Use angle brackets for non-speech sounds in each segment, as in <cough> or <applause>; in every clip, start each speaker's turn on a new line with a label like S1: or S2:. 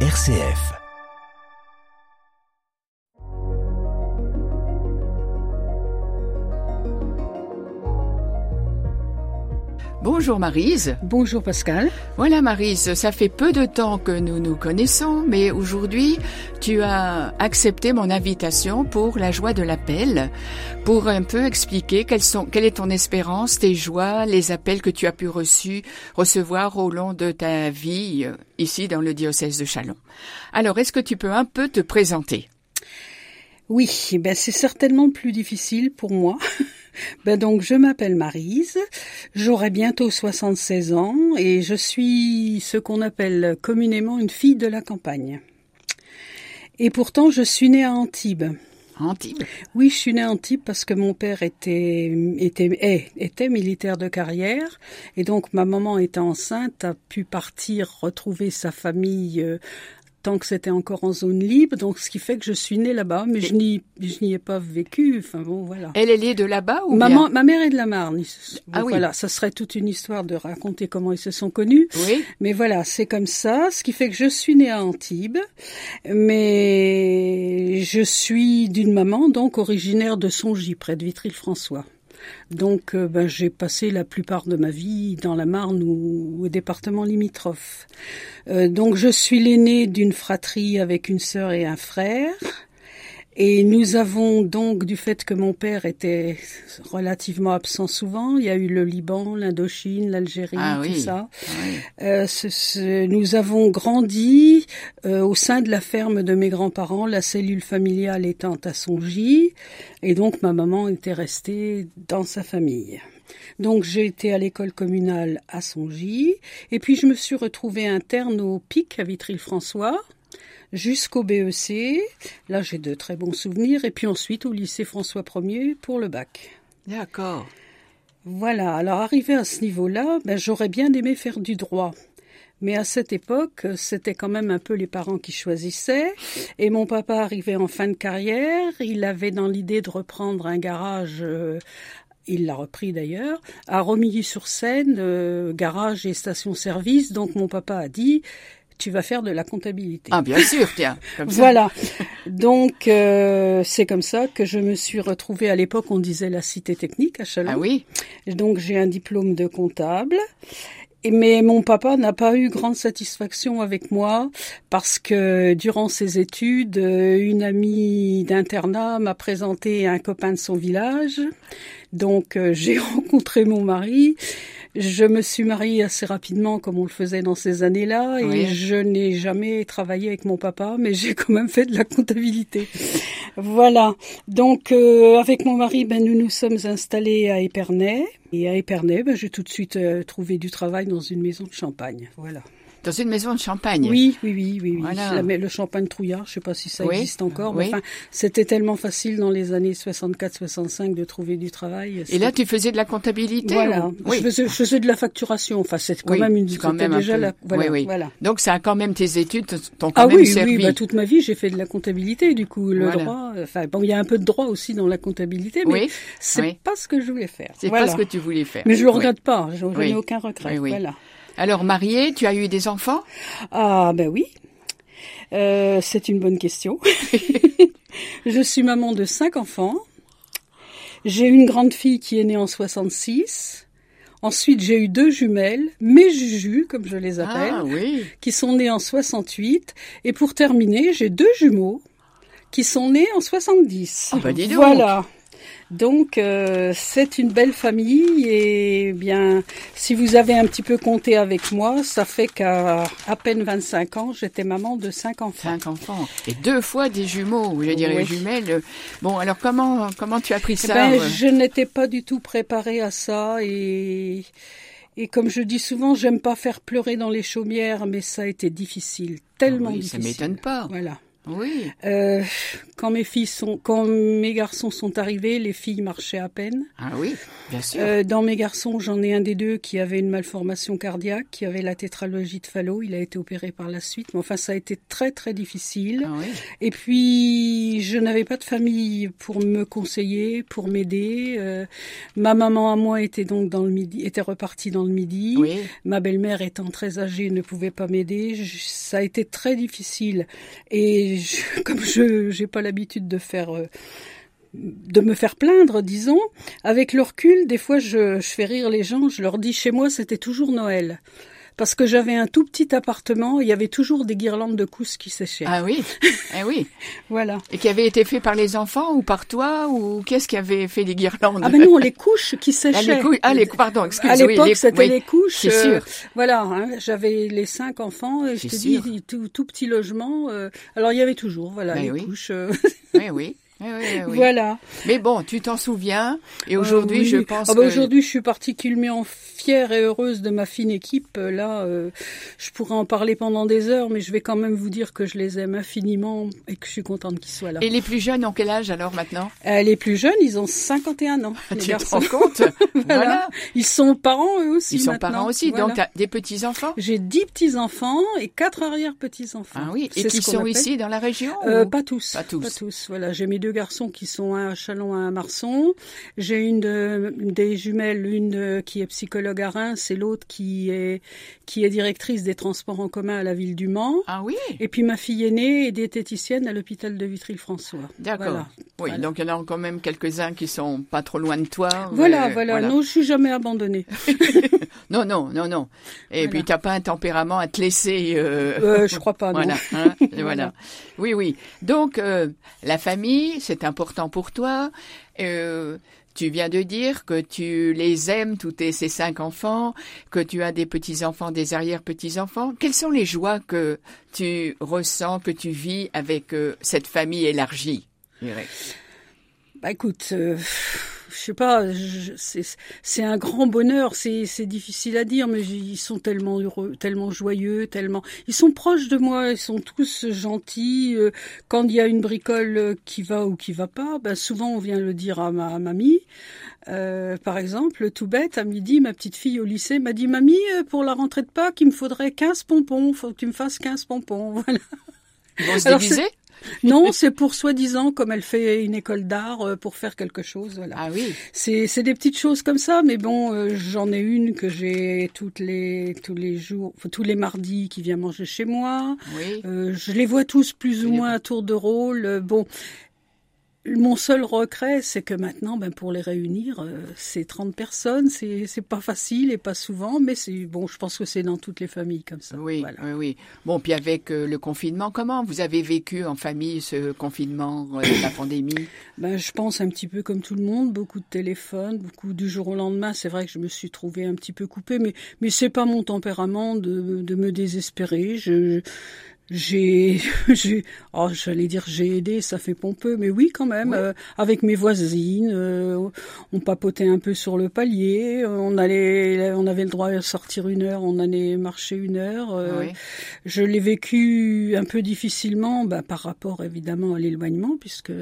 S1: RCF.
S2: Bonjour Marise.
S3: Bonjour Pascal.
S2: Voilà Marise, ça fait peu de temps que nous nous connaissons, mais aujourd'hui tu as accepté mon invitation pour la joie de l'appel, pour un peu expliquer quelles sont, quelle est ton espérance, tes joies, les appels que tu as pu reçu, recevoir au long de ta vie euh, ici dans le diocèse de Chalon. Alors est-ce que tu peux un peu te présenter?
S3: Oui, ben c'est certainement plus difficile pour moi. <laughs> Ben donc je m'appelle Marise, j'aurai bientôt 76 ans et je suis ce qu'on appelle communément une fille de la campagne. Et pourtant je suis née à Antibes.
S2: Antibes?
S3: Oui, je suis née à Antibes parce que mon père était, était, était militaire de carrière et donc ma maman étant enceinte a pu partir retrouver sa famille euh, tant que c'était encore en zone libre, donc ce qui fait que je suis née là-bas, mais je n'y, je n'y ai pas vécu. Enfin bon, voilà.
S2: Elle, elle est de là-bas ou
S3: Maman,
S2: bien
S3: ma mère est de la Marne.
S2: Ah oui.
S3: Voilà, ça serait toute une histoire de raconter comment ils se sont connus.
S2: Oui.
S3: Mais voilà, c'est comme ça, ce qui fait que je suis née à Antibes, mais je suis d'une maman donc originaire de Songy, près de Vitry-le-François. Donc, euh, ben, j'ai passé la plupart de ma vie dans la Marne ou au département limitrophe. Euh, donc, je suis l'aînée d'une fratrie avec une sœur et un frère. Et nous avons donc, du fait que mon père était relativement absent souvent, il y a eu le Liban, l'Indochine, l'Algérie,
S2: Ah
S3: tout
S2: oui.
S3: ça.
S2: Oui.
S3: Euh, ce- ce- nous avons grandi euh, au sein de la ferme de mes grands-parents, la cellule familiale étant à Songy, et donc ma maman était restée dans sa famille. Donc j'ai été à l'école communale à Songy, et puis je me suis retrouvée interne au PIC à Vitry-le-François jusqu'au BEC. Là j'ai de très bons souvenirs, et puis ensuite au lycée François 1er pour le bac.
S2: D'accord.
S3: Voilà, alors arrivé à ce niveau-là, ben, j'aurais bien aimé faire du droit. Mais à cette époque, c'était quand même un peu les parents qui choisissaient. Et mon papa arrivait en fin de carrière. Il avait dans l'idée de reprendre un garage, euh, il l'a repris d'ailleurs, à Romilly-sur-Seine, euh, garage et station-service. Donc mon papa a dit, tu vas faire de la comptabilité.
S2: Ah bien sûr, tiens. Comme ça.
S3: Voilà. Donc euh, c'est comme ça que je me suis retrouvée à l'époque, on disait la cité technique à Chalon.
S2: Ah oui.
S3: Donc j'ai un diplôme de comptable. Mais mon papa n'a pas eu grande satisfaction avec moi parce que durant ses études, euh, une amie d'internat m'a présenté un copain de son village. Donc euh, j'ai <laughs> rencontré mon mari. Je me suis mariée assez rapidement comme on le faisait dans ces années-là et je n'ai jamais travaillé avec mon papa, mais j'ai quand même fait de la comptabilité. Voilà. Donc euh, avec mon mari, ben nous nous sommes installés à Épernay et à Épernay, ben j'ai tout de suite euh, trouvé du travail dans une maison de champagne. Voilà.
S2: Dans une maison de champagne.
S3: Oui, oui, oui, oui, oui.
S2: Voilà.
S3: La- mais le champagne trouillard, je sais pas si ça
S2: Oui.
S3: existe encore,
S2: Oui.
S3: mais enfin, c'était tellement facile dans les années 64-65 de trouver du travail.
S2: Et là, tu faisais de la comptabilité
S3: voilà,
S2: ou-
S3: je, faisais, je faisais de la facturation. Enfin, c'est quand même une.
S2: quand même
S3: déjà la. Voilà,
S2: oui, oui.
S3: voilà.
S2: Donc ça a quand même tes études t'ont quand
S3: Ah
S2: même
S3: oui,
S2: servi.
S3: oui, bah, toute ma vie j'ai fait de la comptabilité, du coup le droit. Enfin bon, il y a un peu de droit aussi dans la comptabilité, mais
S2: Oui,
S3: c'est pas ce que je voulais faire.
S2: c'est pas ce que tu voulais faire.
S3: Mais je le
S2: Oui.
S3: regrette pas. Je, je
S2: Oui.
S3: n'ai aucun regret.
S2: Oui, oui.
S3: Voilà.
S2: Alors marié, tu as eu des enfants?
S3: Ah ben oui. Euh, c'est une bonne question. <laughs> je suis maman de cinq enfants. J'ai une grande fille qui est née en 66. Ensuite, j'ai eu deux jumelles, mes jujus, comme je les appelle,
S2: Ah oui.
S3: qui sont nées en 68. Et pour terminer, j'ai deux jumeaux qui sont nés en 70.
S2: Ah bah dis donc.
S3: Voilà. Donc euh, c'est une belle famille et bien si vous avez un petit peu compté avec moi, ça fait qu'à à peine 25 ans, j'étais maman de cinq enfants.
S2: Cinq enfants et deux fois des jumeaux, je dirais
S3: Oui.
S2: jumelles. Bon, alors comment comment tu as pris
S3: Eh
S2: ça
S3: ben,
S2: euh,
S3: je n'étais pas du tout préparée à ça et et comme je dis souvent, j'aime pas faire pleurer dans les chaumières, mais ça a été difficile, tellement
S2: Ah oui, ça
S3: difficile.
S2: m'étonne pas.
S3: Voilà.
S2: Oui.
S3: Euh, quand mes filles sont, quand mes garçons sont arrivés, les filles marchaient à peine.
S2: Ah oui, bien sûr.
S3: Euh, dans mes garçons, j'en ai un des deux qui avait une malformation cardiaque, qui avait la tétralogie de Fallot. Il a été opéré par la suite, mais enfin ça a été très très difficile.
S2: Ah oui.
S3: Et puis je n'avais pas de famille pour me conseiller, pour m'aider. Euh, ma maman à moi était donc dans le midi, était repartie dans le midi.
S2: Oui.
S3: Ma belle-mère étant très âgée ne pouvait pas m'aider. Ça a été très difficile. Et <laughs> comme je j'ai pas l'habitude de faire euh, de me faire plaindre, disons, avec le recul, des fois je fais rire les gens. Je leur dis chez moi c'était toujours Noël. Parce que j'avais un tout petit appartement, il y avait toujours des guirlandes de cousses qui séchaient.
S2: Ah oui. Eh oui. <laughs>
S3: Voilà.
S2: Et qui avait été fait par les enfants ou par toi ou qu'est-ce qui avait fait les guirlandes?
S3: Ah ben non, les couches qui
S2: Ah,
S3: séchaient.
S2: les couilles- ah, les cou- pardon, excuse,
S3: À l'époque, c'était
S2: oui,
S3: les couches.
S2: c'est
S3: euh,
S2: sûr.
S3: voilà, hein, j'avais les cinq enfants et je te
S2: sûr.
S3: dis tout, tout petit logement. euh, alors il y avait toujours, voilà,
S2: Ben
S3: les
S2: oui.
S3: couches. euh,
S2: Oui, oui. <laughs> Oui, oui, oui, oui.
S3: Voilà.
S2: Mais bon, tu t'en souviens et aujourd'hui,
S3: Euh, oui.
S2: je pense
S3: Ah bah,
S2: que
S3: Aujourd'hui, je suis particulièrement fière et heureuse de ma fine équipe. Là, euh, je pourrais en parler pendant des heures, mais je vais quand même vous dire que je les aime infiniment et que je suis contente qu'ils soient là.
S2: et les plus jeunes ont quel âge alors maintenant?
S3: Euh, les plus jeunes, ils ont 51 ans. les
S2: Tu te
S3: garçons.
S2: rends compte? <laughs> Voilà.
S3: Ils sont parents eux aussi.
S2: Ils sont
S3: maintenant.
S2: parents aussi,
S3: Voilà.
S2: donc t'as des petits enfants.
S3: J'ai dix petits enfants et quatre arrière petits enfants.
S2: Ah oui, et qui sont
S3: appelle-
S2: ici dans la région
S3: Euh,
S2: ou-
S3: pas tous.
S2: Pas tous.
S3: Voilà, j'ai mes deux garçons qui sont un à Chalon, un à Marson. J'ai une de- des jumelles, une de- qui est psychologue à Reims et l'autre qui est qui est directrice des transports en commun à la ville du Mans.
S2: Ah oui,
S3: Et puis ma fille aînée est diététicienne à l'hôpital de Vitry-le-François.
S2: d'accord.
S3: Voilà.
S2: Oui,
S3: Voilà.
S2: donc il y en a quand même quelques-uns qui sont pas trop loin de toi.
S3: Voilà, voilà, Non, je suis jamais abandonnée. <laughs>
S2: Non, non, non, non. Et puis t'as pas un tempérament à te laisser. euh,
S3: Euh, je crois pas. Non. <laughs>
S2: Voilà, hein. <laughs> Voilà. Oui, oui. Donc, euh, la famille, c'est important pour toi. Euh, tu viens de dire que tu les aimes, tous tes, ces cinq enfants, que tu as des petits-enfants, des arrière-petits-enfants. Quelles sont les joies que tu ressens, que tu vis avec euh, cette famille élargie
S3: Bah écoute, euh, je sais pas, c'est un grand bonheur, c'est difficile à dire, mais ils sont tellement heureux, tellement joyeux, tellement, ils sont proches de moi, ils sont tous gentils. euh, Quand il y a une bricole qui va ou qui va pas, ben souvent on vient le dire à ma mamie. Euh, par exemple, tout bête, à midi, ma petite fille au lycée m'a dit, mamie, euh, pour la rentrée de Pâques, il me faudrait 15 pompons, faut que tu me fasses 15 pompons. <laughs> Voilà.
S2: Ils vont se <laughs>
S3: Non, c'est pour soi-disant, comme elle fait une école d'art, euh, pour faire quelque chose. Voilà.
S2: Ah oui,
S3: C'est des petites choses comme ça, mais bon, euh, j'en ai une que j'ai toutes les tous les jours, tous les mardis qui vient manger chez moi.
S2: oui.
S3: Euh, je les vois tous plus ou moins à tour de rôle. Bon, mon seul regret, c'est que maintenant, ben pour les réunir, euh, c'est 30 personnes, c'est c'est pas facile et pas souvent, mais c'est bon. Je pense que c'est dans toutes les familles comme ça.
S2: Oui,
S3: Voilà.
S2: oui, oui. Bon, puis avec euh, le confinement, comment vous avez vécu en famille ce confinement, euh, la pandémie? <coughs>
S3: Ben, je pense un petit peu comme tout le monde, beaucoup de téléphones, beaucoup du jour au lendemain. C'est vrai que je me suis trouvée un petit peu coupée, mais mais c'est pas mon tempérament de, de me désespérer. Je j'ai <laughs> j'ai oh j'allais dire j'ai aidé, ça fait pompeux, mais oui quand même.
S2: Ouais.
S3: euh, avec mes voisines, euh, on papotait un peu sur le palier. euh, On allait, on avait le droit de sortir une heure, on allait marcher une heure. euh, je l'ai vécu un peu difficilement bah, par rapport évidemment à l'éloignement, puisque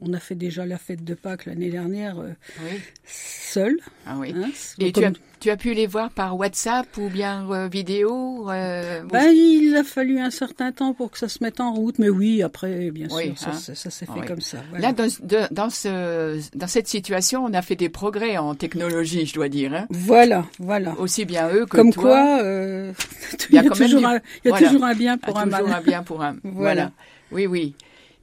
S3: on a fait déjà la fête de Pâques l'année dernière euh,
S2: Oui.
S3: seul.
S2: Ah oui.
S3: hein.
S2: Et
S3: Comme-
S2: tu as, tu as pu les voir par WhatsApp ou bien euh, vidéo euh, vous-
S3: Ben, il a fallu un certain temps pour que ça se mette en route, mais oui, après, bien
S2: Oui,
S3: sûr, ça,
S2: hein.
S3: ça, ça s'est fait
S2: Oui.
S3: comme ça. voilà.
S2: Là, dans, de- dans, ce, dans cette situation, on a fait des progrès en technologie, je dois dire. Hein.
S3: Voilà, voilà.
S2: Aussi bien eux que
S3: Comme
S2: toi.
S3: quoi, euh, <laughs>
S2: Il y a
S3: toujours, un, il y a
S2: voilà.
S3: toujours un bien pour un
S2: toujours
S3: mal.
S2: un bien pour un. <laughs> voilà. Oui, oui.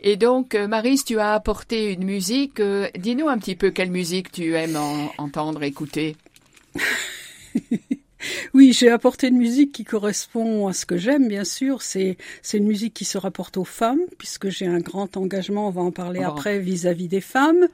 S2: Et donc, Marise, tu as apporté une musique. Dis-nous un petit peu quelle musique tu aimes en- entendre, écouter. <laughs>
S3: Oui, j'ai apporté une musique qui correspond à ce que j'aime, bien sûr. C'est c'est une musique qui se rapporte aux femmes, puisque j'ai un grand engagement. On va en parler après vis-à-vis des femmes.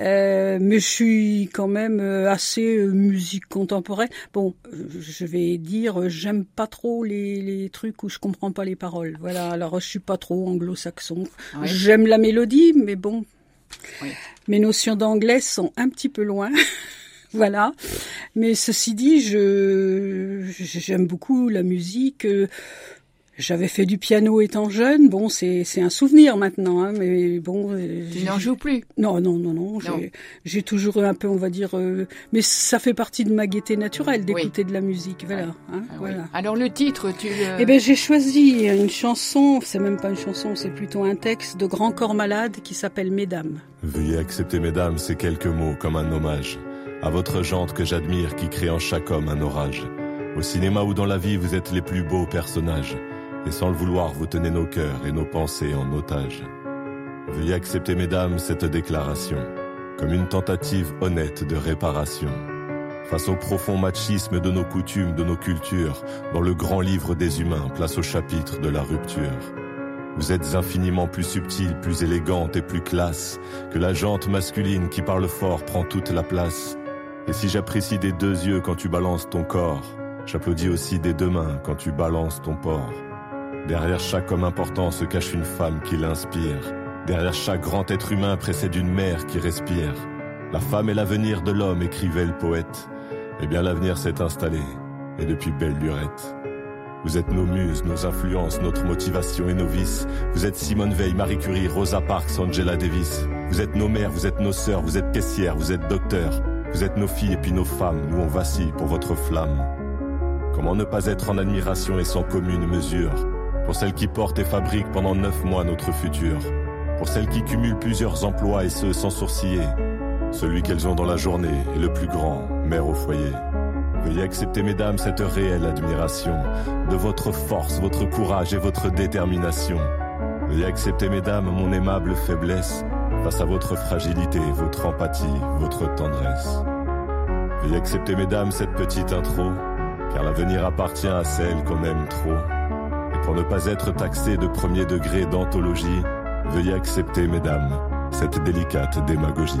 S3: Euh, mais je suis quand même euh, assez euh, musique contemporaine. Bon, je vais dire, euh, j'aime pas trop les, les trucs où je comprends pas les paroles. Voilà. Alors je suis pas trop anglo-saxon. J'aime la mélodie, mais bon, mes notions d'anglais sont un petit peu loin. <laughs> Voilà. Mais ceci dit, je j'aime beaucoup la musique. euh, J'avais fait du piano étant jeune. Bon, c'est c'est un souvenir maintenant, hein, mais bon.
S2: Euh, tu n'en joues plus?
S3: Non, non, non, non. J'ai toujours un peu, on va dire, euh, mais ça fait partie de ma gaieté naturelle d'écouter de la musique. Voilà. Hein,
S2: ah
S3: voilà.
S2: Alors le titre, tu.
S3: Eh ben, j'ai choisi une chanson. C'est même pas une chanson, c'est plutôt un texte de Grand Corps Malade qui s'appelle Mesdames.
S1: Veuillez accepter, mesdames, ces quelques mots comme un hommage à votre jante que j'admire qui crée en chaque homme un orage. Au cinéma ou dans la vie, vous êtes les plus beaux personnages. Et sans le vouloir, vous tenez nos cœurs et nos pensées en otage. Veuillez accepter, mesdames, cette déclaration comme une tentative honnête de réparation. Face au profond machisme de nos coutumes, de nos cultures, dans le grand livre des humains, place au chapitre de la rupture. Vous êtes infiniment plus subtile, plus élégante et plus classe que la jante masculine qui parle fort prend toute la place. Et si j'apprécie des deux yeux quand tu balances ton corps, j'applaudis aussi des deux mains quand tu balances ton port. Derrière chaque homme important se cache une femme qui l'inspire. Derrière chaque grand être humain précède une mère qui respire. La femme est l'avenir de l'homme, écrivait le poète. Eh bien l'avenir s'est installé, et depuis belle lurette. Vous êtes nos muses, nos influences, notre motivation et nos vices. Vous êtes Simone Veil, Marie Curie, Rosa Parks, Angela Davis. Vous êtes nos mères, vous êtes nos sœurs, vous êtes caissières, vous êtes docteurs. Vous êtes nos filles et puis nos femmes, nous on vacille pour votre flamme. Comment ne pas être en admiration et sans commune mesure? Pour celles qui portent et fabriquent pendant neuf mois notre futur. Pour celles qui cumulent plusieurs emplois et ce sans sourciller. Celui qu'elles ont dans la journée est le plus grand, mère au foyer. Veuillez accepter, mesdames, cette réelle admiration de votre force, votre courage et votre détermination. Veuillez accepter, mesdames, mon aimable faiblesse face à votre fragilité, votre empathie, votre tendresse. Veuillez accepter, mesdames, cette petite intro, car l'avenir appartient à celle qu'on aime trop. Et pour ne pas être taxé de premier degré d'anthologie, veuillez accepter, mesdames, cette délicate démagogie.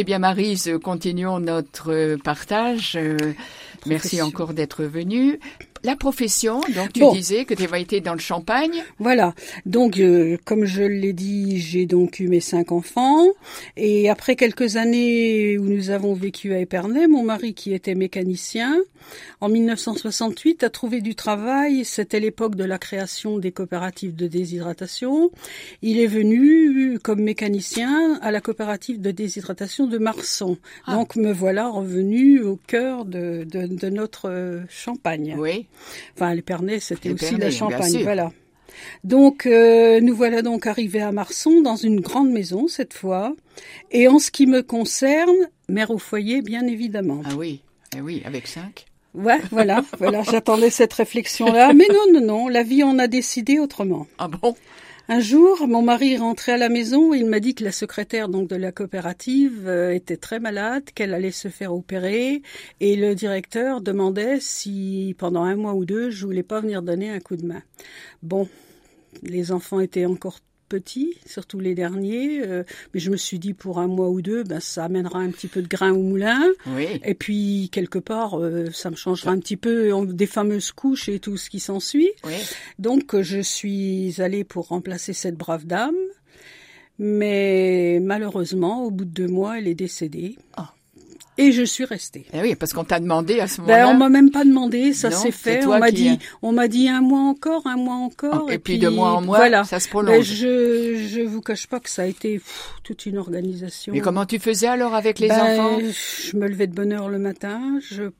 S2: Eh bien, Marise, continuons notre partage. Euh, merci encore d'être venue. La profession, donc tu disais que tu avais été dans le Champagne.
S3: Voilà. Donc, euh, comme je l'ai dit, j'ai donc eu mes cinq enfants. Et après quelques années où nous avons vécu à Épernay, mon mari, qui était mécanicien, en 1968 a trouvé du travail. C'était l'époque de la création des coopératives de déshydratation. Il est venu comme mécanicien à la coopérative de déshydratation de Marsan. Ah. Donc, me voilà revenu au cœur de, de, de notre euh, Champagne.
S2: Oui.
S3: Enfin, l'Épernay, c'était aussi la Champagne, voilà. Donc, euh, nous voilà donc arrivés à Marson, dans une grande maison cette fois. Et en ce qui me concerne, mère au foyer, bien évidemment.
S2: Ah oui, eh oui, avec cinq.
S3: Ouais, voilà, <laughs> voilà, j'attendais cette réflexion-là. Mais non, non, non, la vie en a décidé autrement.
S2: Ah bon?
S3: Un jour, mon mari rentrait à la maison et il m'a dit que la secrétaire donc de la coopérative euh, était très malade, qu'elle allait se faire opérer et le directeur demandait si pendant un mois ou deux je voulais pas venir donner un coup de main. Bon, les enfants étaient encore petits, surtout les derniers. Euh, mais je me suis dit pour un mois ou deux, ben, ça amènera un petit peu de grain au moulin. Et puis quelque part, euh, ça me changera un petit peu des fameuses couches et tout ce qui s'ensuit. Donc je suis allée pour remplacer cette brave dame. Mais malheureusement, au bout de deux mois, elle est décédée.
S2: Ah.
S3: Et je suis restée.
S2: Eh oui, parce qu'on t'a demandé à ce
S3: Ben,
S2: moment-là.
S3: on m'a même pas demandé, ça s'est fait. On m'a dit, on m'a dit un mois encore, un mois encore.
S2: et, puis, de mois en mois,
S3: voilà.
S2: ça se
S3: Ben,
S2: prolonge.
S3: je, je vous cache pas que ça a été pff, toute une organisation.
S2: Mais comment tu faisais alors avec les
S3: Ben,
S2: enfants
S3: Je me levais de bonne heure le matin, je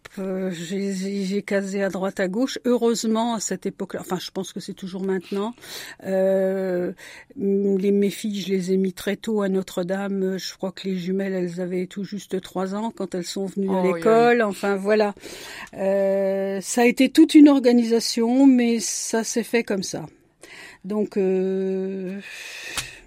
S3: j'ai casé à droite à gauche. Heureusement à cette époque-là, enfin je pense que c'est toujours maintenant. Euh, les mes filles, je les ai mis très tôt à Notre-Dame. Je crois que les jumelles, elles avaient tout juste trois ans quand elles sont venues à
S2: oui,
S3: l'école. Enfin voilà, Euh, ça a été toute une organisation, mais ça s'est fait comme ça. Donc euh,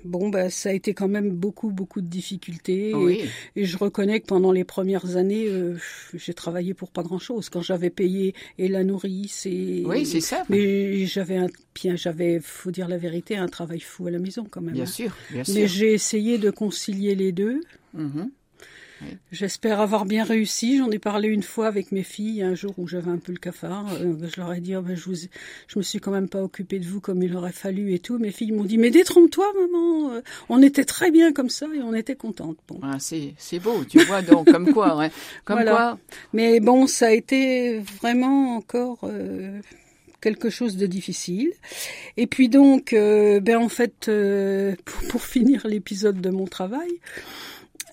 S3: bon, ben ça a été quand même beaucoup beaucoup de difficultés. Et-
S2: Oui.
S3: et je reconnais que pendant les premières années, euh, j'ai travaillé pour pas grand-chose. Quand j'avais payé et la nourrice et
S2: Oui, c'est ça.
S3: mais j'avais un bien, j'avais, faut dire la vérité, un travail fou à la maison quand même.
S2: Bien
S3: hein.
S2: sûr, bien
S3: Mais
S2: sûr.
S3: j'ai essayé de concilier les deux. J'espère avoir bien réussi. J'en ai parlé une fois avec mes filles un jour où j'avais un peu le cafard. Euh, je leur ai dit, oh, ben, je, vous, je me suis quand même pas occupée de vous comme il aurait fallu et tout. Mes filles m'ont dit, mais détrompe-toi, maman. Euh, On était très bien comme ça et on était contentes. Bon.
S2: Ah, c'est beau, tu vois donc comme quoi, <laughs> comme
S3: Voilà.
S2: quoi.
S3: Mais bon, ça a été vraiment encore euh, quelque chose de difficile. Et puis donc, euh, ben en fait, euh, pour, pour finir l'épisode de mon travail,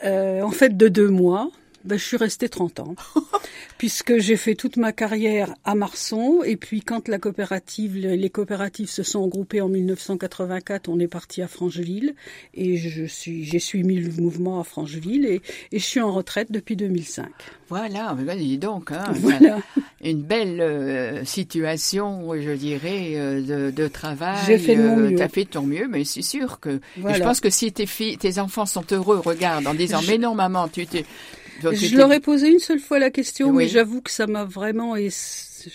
S3: en fait de deux mois, ben, je suis restée 30 ans, <laughs> puisque j'ai fait toute ma carrière à Marson, et puis quand la coopérative, les coopératives se sont regroupées en 1984, on est parti à Francheville, et je suis, j'ai suivi le mouvement à Francheville, et, et je suis en retraite depuis 2005.
S2: Voilà, ben, dis donc, hein, <laughs>
S3: Voilà.
S2: une belle euh, situation, je dirais, euh, de, de travail.
S3: J'ai fait de mon mieux.
S2: Tu as fait de ton mieux, mais c'est sûr que.
S3: Voilà.
S2: je pense que si tes filles, tes enfants sont heureux, regarde, en disant,
S3: Je-
S2: mais non, maman, tu t'es.
S3: Je leur ai posé une seule fois la question,
S2: Oui.
S3: mais j'avoue que ça m'a vraiment et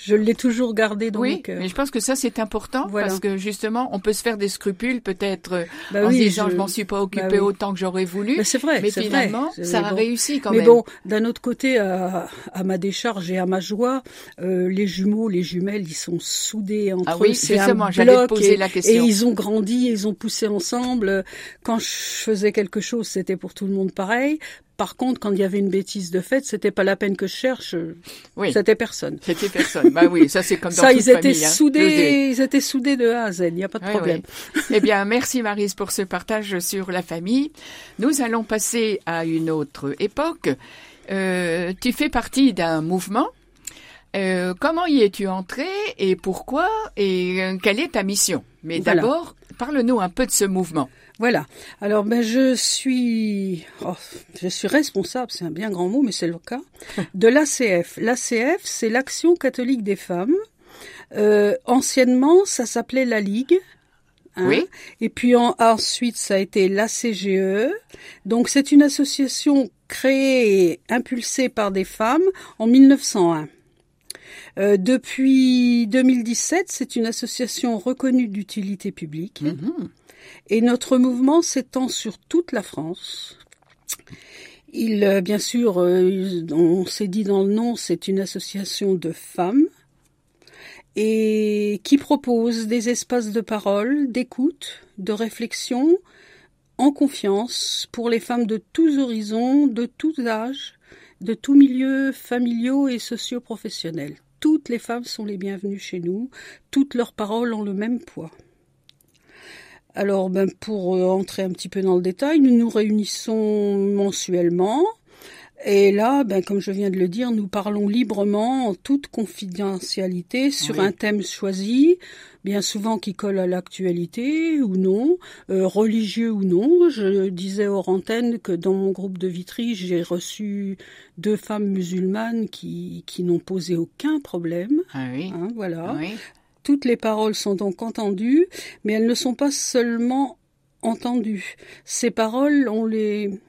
S3: je l'ai toujours gardé dans
S2: Oui,
S3: mon cœur.
S2: mais je pense que ça c'est important
S3: Voilà.
S2: parce que justement on peut se faire des scrupules peut-être euh,
S3: Bah
S2: en
S3: oui,
S2: se disant
S3: je-
S2: je, m'en suis pas occupée
S3: bah oui.
S2: autant que j'aurais voulu,
S3: Mais c'est vrai,
S2: mais finalement
S3: vrai.
S2: ça
S3: Mais
S2: a
S3: bon.
S2: réussi quand
S3: Mais
S2: même.
S3: bon, d'un autre côté, à, à ma décharge et à ma joie, euh, les jumeaux, les jumelles, ils sont soudés entre
S2: Ah oui,
S3: eux. C'est un bloc
S2: poser
S3: et,
S2: la question.
S3: Et ils ont grandi, ils ont poussé ensemble. Quand je faisais quelque chose, c'était pour tout le monde pareil. Par contre, quand il y avait une bêtise de fait, c'était pas la peine que je cherche.
S2: Oui.
S3: C'était personne.
S2: C'était personne. bah oui, ça c'est comme <laughs> dans
S3: Ça,
S2: toute
S3: ils étaient
S2: hein.
S3: Soudés, ils étaient soudés de A à Z. Il n'y a pas de
S2: Oui,
S3: problème.
S2: oui. Eh bien, merci Marise pour ce partage sur la famille. Nous allons passer à une autre époque. Euh, tu fais partie d'un mouvement. Euh, comment y es-tu entré et pourquoi et euh, quelle est ta mission? Mais
S3: Voilà.
S2: d'abord, parle-nous un peu de ce mouvement.
S3: Voilà. Alors ben je suis oh, je suis responsable, c'est un bien grand mot mais c'est le cas <laughs> de l'ACF. L'ACF, c'est l'Action catholique des femmes. Euh, anciennement, ça s'appelait la Ligue. hein.
S2: Oui.
S3: Et puis en- ensuite, ça a été l'ACGE. Donc c'est une association créée et impulsée par des femmes en 1901. Euh, depuis 2017, c'est une association reconnue d'utilité publique.
S2: Mhm.
S3: Et notre mouvement s'étend sur toute la France. Il, euh, bien sûr, euh, on s'est dit dans le nom, c'est une association de femmes et qui propose des espaces de parole, d'écoute, de réflexion, en confiance pour les femmes de tous horizons, de tous âges, de tous milieux familiaux et socio-professionnels. Toutes les femmes sont les bienvenues chez nous, toutes leurs paroles ont le même poids. Alors, ben, pour euh, entrer un petit peu dans le détail, nous nous réunissons mensuellement. Et là, ben, comme je viens de le dire, nous parlons librement, en toute confidentialité, sur
S2: Oui.
S3: un thème choisi, bien souvent qui colle à l'actualité ou non, euh, religieux ou non. Je disais hors antenne que dans mon groupe de Vitry, j'ai reçu deux femmes musulmanes qui, qui n'ont posé aucun problème.
S2: Ah oui.
S3: Hein, voilà.
S2: Oui.
S3: Toutes les paroles sont donc entendues, mais elles ne sont pas seulement entendues. Ces paroles, on les,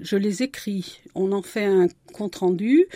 S3: je les écris, on en fait un compte rendu.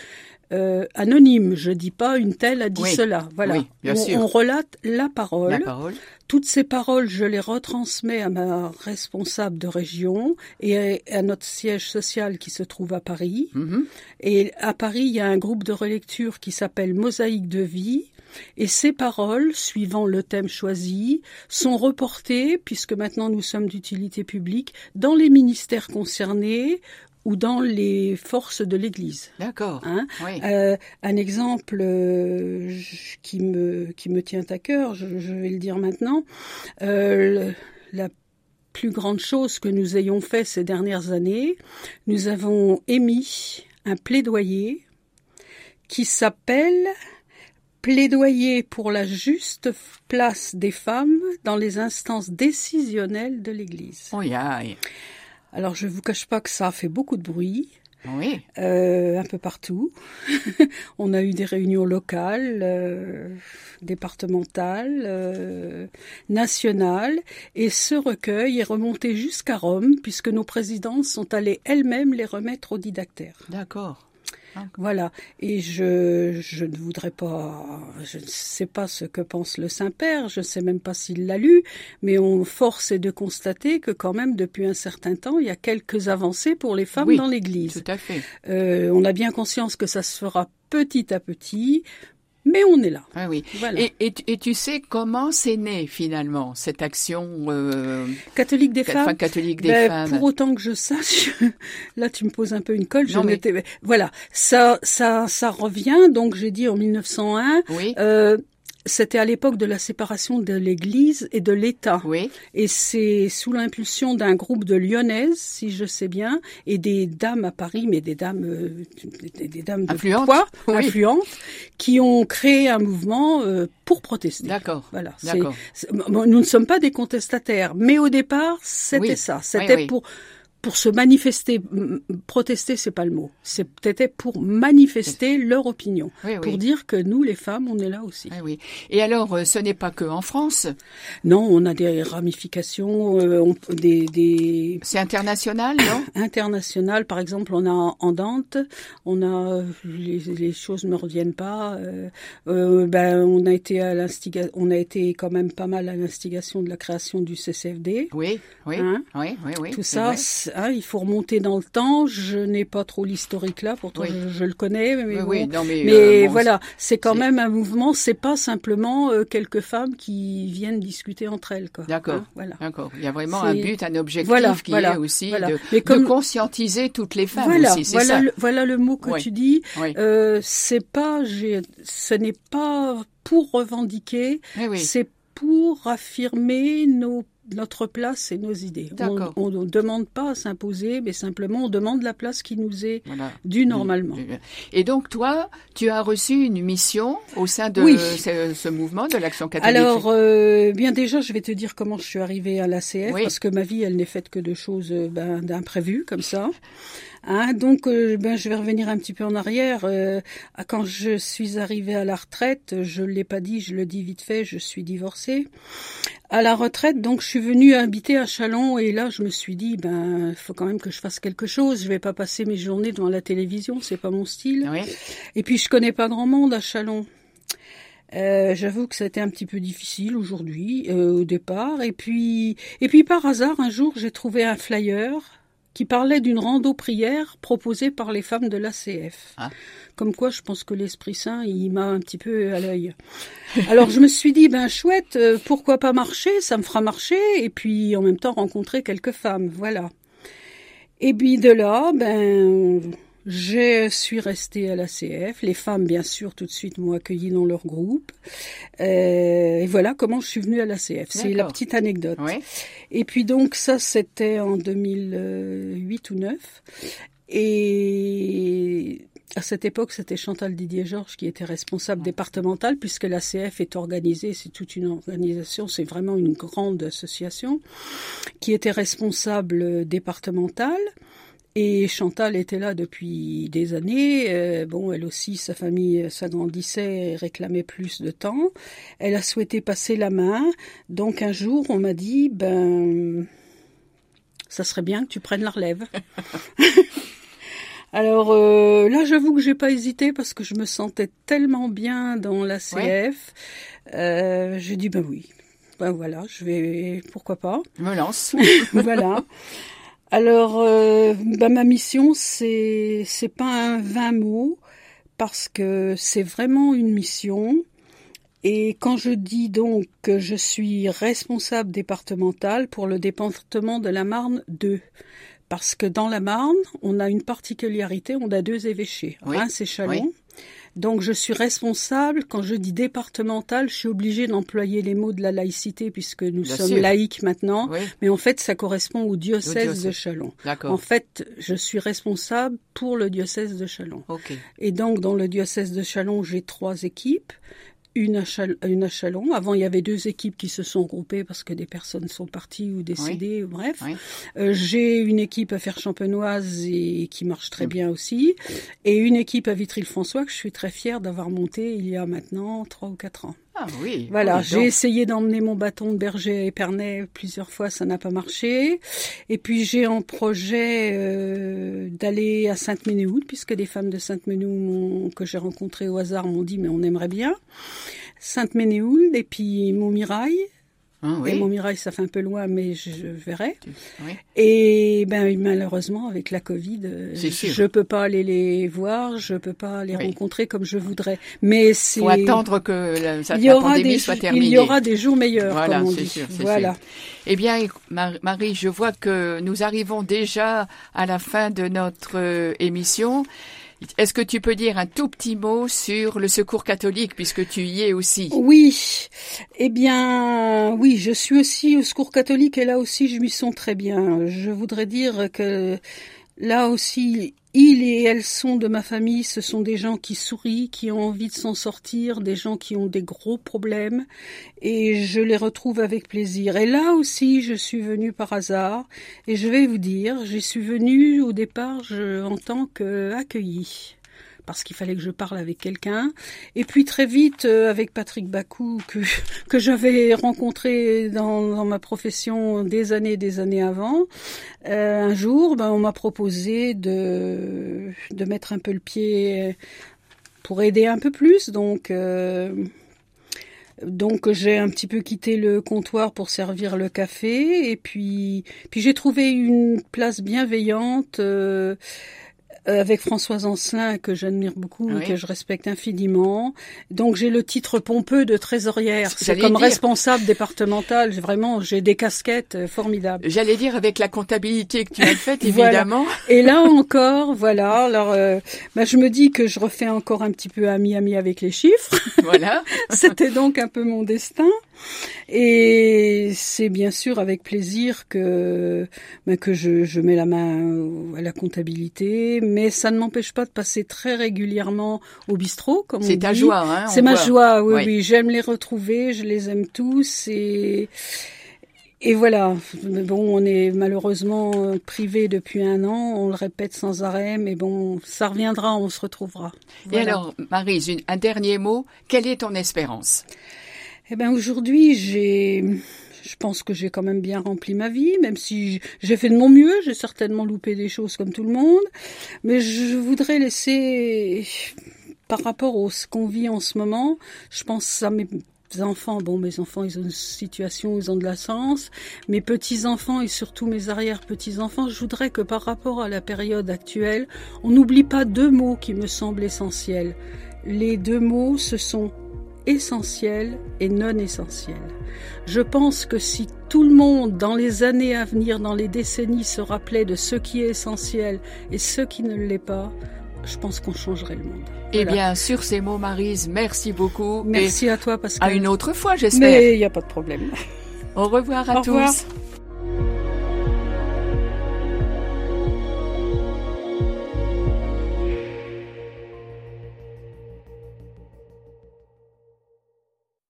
S3: euh, anonyme, je dis pas une telle a dit
S2: Oui.
S3: cela. Voilà,
S2: Oui, bien
S3: on,
S2: sûr.
S3: on relate la parole.
S2: La parole.
S3: Toutes ces paroles, je les retransmets à ma responsable de région et à, à notre siège social qui se trouve à Paris.
S2: Mhm.
S3: Et à Paris, il y a un groupe de relecture qui s'appelle Mosaïque de vie. Et ces paroles, suivant le thème choisi, sont reportées, puisque maintenant nous sommes d'utilité publique, dans les ministères concernés ou dans les forces de l'Église.
S2: D'accord.
S3: Hein
S2: Oui.
S3: Euh, un exemple euh, qui me qui me tient à cœur, je, je vais le dire maintenant. Euh, la plus grande chose que nous ayons fait ces dernières années, nous avons émis un plaidoyer qui s'appelle Plaidoyer pour la juste place des femmes dans les instances décisionnelles de l'Église.
S2: Oui, aïe.
S3: Alors je vous cache pas que ça a fait beaucoup de bruit.
S2: Oui.
S3: Euh, un peu partout. <laughs> On a eu des réunions locales, euh, départementales, euh, nationales, et ce recueil est remonté jusqu'à Rome, puisque nos présidences sont allées elles-mêmes les remettre au didactère.
S2: D'accord.
S3: Voilà. Et je, je ne voudrais pas, je ne sais pas ce que pense le Saint-Père, je ne sais même pas s'il l'a lu, mais on force est de constater que quand même depuis un certain temps, il y a quelques avancées pour les femmes
S2: Oui,
S3: dans l'Église.
S2: Tout à fait.
S3: Euh, on a bien conscience que ça se fera petit à petit, mais on est là.
S2: Ah oui.
S3: Voilà.
S2: Et, et, tu- et tu sais comment c'est né finalement cette action euh,
S3: Catholique des
S2: enfin,
S3: femmes.
S2: catholique des
S3: ben,
S2: femmes?
S3: pour autant que je sache, <laughs> là tu me poses un peu une colle. Je
S2: Non, mais-
S3: voilà, ça, ça, ça revient. Donc j'ai dit en 1901.
S2: Oui.
S3: Euh, c'était à l'époque de la séparation de l'Église et de l'État.
S2: Oui.
S3: Et c'est sous l'impulsion d'un groupe de lyonnaises, si je sais bien, et des dames à Paris, mais des dames, euh, des, des dames de
S2: Influentes,
S3: poids,
S2: oui.
S3: influentes, qui ont créé un mouvement euh, pour protester.
S2: D'accord.
S3: Voilà. bon, nous ne sommes pas des contestataires, mais au départ, c'était
S2: Oui.
S3: ça. C'était pour pour se manifester, protester, c'est pas le mot. C'était pour manifester leur opinion,
S2: Oui, oui.
S3: pour dire que nous, les femmes, on est là aussi.
S2: Oui, oui. Et alors, euh, ce n'est pas que en France,
S3: Non, on a des ramifications, euh, on- des, des
S2: c'est international, non <coughs>
S3: internationales. Par exemple, on a en Dante, on a les, les choses me reviennent pas. euh, euh, ben, on a été à on a été quand même pas mal à l'instigation de la création du CCFD.
S2: Oui, oui,
S3: Hein
S2: oui, oui, oui.
S3: Tout ça, hein, il faut remonter dans le temps. Je n'ai pas trop l'historique là, pourtant
S2: Oui.
S3: je, je le connais. Mais,
S2: Oui,
S3: bon.
S2: oui, non, mais,
S3: Mais
S2: euh, bon,
S3: voilà, c'est quand même un mouvement. C'est pas simplement euh, quelques femmes qui viennent discuter entre elles.
S2: D'accord.
S3: Hein, voilà.
S2: D'accord. Il y a vraiment un but, un objectif
S3: Voilà,
S2: qui
S3: voilà,
S2: est aussi de,
S3: comme-
S2: de conscientiser toutes les femmes
S3: Voilà,
S2: aussi.
S3: Voilà,
S2: ça.
S3: le, voilà le mot que tu dis. Euh, c'est pas, ce n'est pas pour revendiquer,
S2: oui.
S3: c'est pour affirmer nos, notre place et nos idées. On ne demande pas à s'imposer, mais simplement on demande la place qui nous est
S2: Voilà.
S3: due normalement.
S2: Et donc toi, tu as reçu une mission au sein de
S3: Oui.
S2: ce, ce mouvement de l'action catholique?
S3: Alors, euh, bien déjà, je vais te dire comment je suis arrivée à l'ACF,
S2: Oui.
S3: parce que ma vie, elle n'est faite que de choses euh, ben, d'imprévues, comme ça. Hein, donc, euh, ben, je vais revenir un petit peu en arrière. Euh, quand je suis arrivée à la retraite, je ne l'ai pas dit, je le dis vite fait, je suis divorcée. À la retraite, donc, je suis venue habiter à Chalon, et là, je me suis dit, ben, il faut quand même que je fasse quelque chose. Je vais pas passer mes journées devant la télévision, c'est pas mon style.
S2: oui.
S3: Et puis je connais pas grand monde à Chalon. Euh, J'avoue que ça a été un petit peu difficile aujourd'hui euh, au départ. Et puis, et puis par hasard, un jour, j'ai trouvé un flyer qui parlait d'une rando prière proposée par les femmes de l'ACF.
S2: Ah.
S3: Comme quoi, je pense que l'Esprit Saint, il m'a un petit peu à l'œil. <laughs> Alors je me suis dit, ben chouette, euh, pourquoi pas marcher? Ça me fera marcher. Et puis en même temps rencontrer quelques femmes, voilà. Et puis de là, ben je suis restée à la CF. Les femmes, bien sûr, tout de suite m'ont accueillie dans leur groupe. Euh, et voilà comment je suis venue à la CF. C'est la petite anecdote.
S2: Oui.
S3: Et puis donc ça, c'était en 2008 ou 9. Et à cette époque, c'était Chantal Didier-Georges qui était responsable départementale, puisque la CF est organisée, c'est toute une organisation, c'est vraiment une grande association, qui était responsable départementale. Et Chantal était là depuis des années. Euh, bon, elle aussi, sa famille s'agrandissait et réclamait plus de temps. Elle a souhaité passer la main. Donc un jour, on m'a dit, ben, ça serait bien que tu prennes la relève. <laughs> Alors euh, là, j'avoue que j'ai pas hésité parce que je me sentais tellement bien dans la CF. Euh, j'ai dit ben oui, ben voilà, je vais, pourquoi pas.
S2: Je me lance. <laughs>
S3: voilà. Alors, euh, bah, ma mission, c'est c'est pas un 20 mots parce que c'est vraiment une mission. Et quand je dis donc que je suis responsable départementale pour le département de la Marne 2, Parce que dans la Marne, on a une particularité, on a deux évêchés.
S2: Oui.
S3: Reims et Chalon.
S2: Oui.
S3: Donc je suis responsable, quand je dis départemental, je suis obligée d'employer les mots de la laïcité puisque nous
S2: Bien
S3: sommes
S2: sûr.
S3: laïcs maintenant,
S2: Oui,
S3: mais en fait ça correspond au diocèse, de Chalon. En fait, je suis responsable pour le diocèse de Chalon.
S2: Ok.
S3: Et donc dans le diocèse de Chalon, j'ai trois équipes. Une à, Chal- une à Chalon. Avant, il y avait deux équipes qui se sont groupées parce que des personnes sont parties ou décédées, bref.
S2: Oui.
S3: Euh, j'ai une équipe à Faire-Champenoise et qui marche très bien aussi, et une équipe à Vitry-le-François que je suis très fière d'avoir montée il y a maintenant trois ou quatre ans.
S2: Ah oui.
S3: Voilà,
S2: oui,
S3: j'ai essayé d'emmener mon bâton de berger à Épernay plusieurs fois, ça n'a pas marché. Et puis j'ai en projet euh, d'aller à Sainte-Ménéhould, puisque des femmes de Sainte-Ménéhould m'ont- que j'ai rencontrées au hasard m'ont dit mais on aimerait bien. Sainte-Ménéhould et puis Montmirail.
S2: Ah
S3: Et
S2: oui.
S3: Montmirail, ça fait un peu loin, mais je, je verrai.
S2: Oui.
S3: Et ben malheureusement avec la Covid, euh,
S2: sûr.
S3: je peux pas aller les voir, je peux pas les
S2: Oui.
S3: rencontrer comme je voudrais. Mais c'est
S2: Faut attendre que la, ça-
S3: il y
S2: la
S3: aura
S2: pandémie
S3: des
S2: soit
S3: il
S2: terminée.
S3: y aura des jours meilleurs
S2: Voilà,
S3: comme on
S2: c'est
S3: dit.
S2: sûr,
S3: voilà.
S2: Eh bien, Mar- Marie, je vois que nous arrivons déjà à la fin de notre euh, émission. Est-ce que tu peux dire un tout petit mot sur le secours catholique, puisque tu y es aussi?
S3: Oui, eh bien, oui, je suis aussi au secours catholique et là aussi je m'y sens très bien. Je voudrais dire que là aussi, ils et elles sont de ma famille, ce sont des gens qui sourient, qui ont envie de s'en sortir, des gens qui ont des gros problèmes et je les retrouve avec plaisir. Et là aussi, je suis venue par hasard et je vais vous dire, j'y suis venue au départ je, en tant qu'accueillie parce qu'il fallait que je parle avec quelqu'un. Et puis très vite, euh, avec Patrick Bakou, que, <laughs> que j'avais rencontré dans, ma profession des années et des années avant, euh, un jour, ben, on m'a proposé de, de mettre un peu le pied pour aider un peu plus. Donc, euh, donc j'ai un petit peu quitté le comptoir pour servir le café. Et puis, puis j'ai trouvé une place bienveillante. euh, euh, avec Françoise Ancelin que j'admire beaucoup
S2: Oui.
S3: et que je respecte infiniment. Donc j'ai le titre pompeux de trésorière. C'est comme
S2: dire.
S3: responsable départementale. J'ai Vraiment, j'ai des casquettes euh, formidables.
S2: J'allais dire avec la comptabilité que tu as <laughs> faite,
S3: Voilà.
S2: évidemment.
S3: Et là encore, voilà. Alors, euh, bah, je me dis que je refais encore un petit peu ami-ami avec les chiffres. <laughs>
S2: voilà. <laughs>
S3: C'était donc un peu mon destin. Et c'est bien sûr avec plaisir que, bah, que je, je mets la main à la comptabilité, mais ça ne m'empêche pas de passer très régulièrement au bistrot, comme on
S2: C'est ta
S3: dit.
S2: joie, hein.
S3: C'est ma
S2: voit.
S3: joie, oui,
S2: Oui.
S3: oui. J'aime les retrouver, je les aime tous et et voilà. Mais bon, on est malheureusement privé depuis un an. On le répète sans arrêt, mais bon, ça reviendra, on se retrouvera.
S2: Et alors, Marie, un dernier mot. Quelle est ton espérance?
S3: Eh ben aujourd'hui, j'ai, je pense que j'ai quand même bien rempli ma vie, même si j'ai fait de mon mieux. J'ai certainement loupé des choses comme tout le monde, mais je voudrais laisser, par rapport à ce qu'on vit en ce moment, je pense à mes enfants. Bon, mes enfants, ils ont une situation, ils ont de la chance. Mes petits enfants et surtout mes arrière petits enfants, je voudrais que par rapport à la période actuelle, on n'oublie pas deux mots qui me semblent essentiels. Les deux mots, ce sont essentiel et non essentiel. Je pense que si tout le monde, dans les années à venir, dans les décennies, se rappelait de ce qui est essentiel et ce qui ne l'est pas, je pense qu'on changerait le monde.
S2: Eh bien, sur ces mots, Marise, merci beaucoup.
S3: Merci à toi,
S2: Et à une autre fois, j'espère.
S3: Mais il n'y a pas de problème.
S2: Au revoir à
S3: Au revoir.
S2: tous.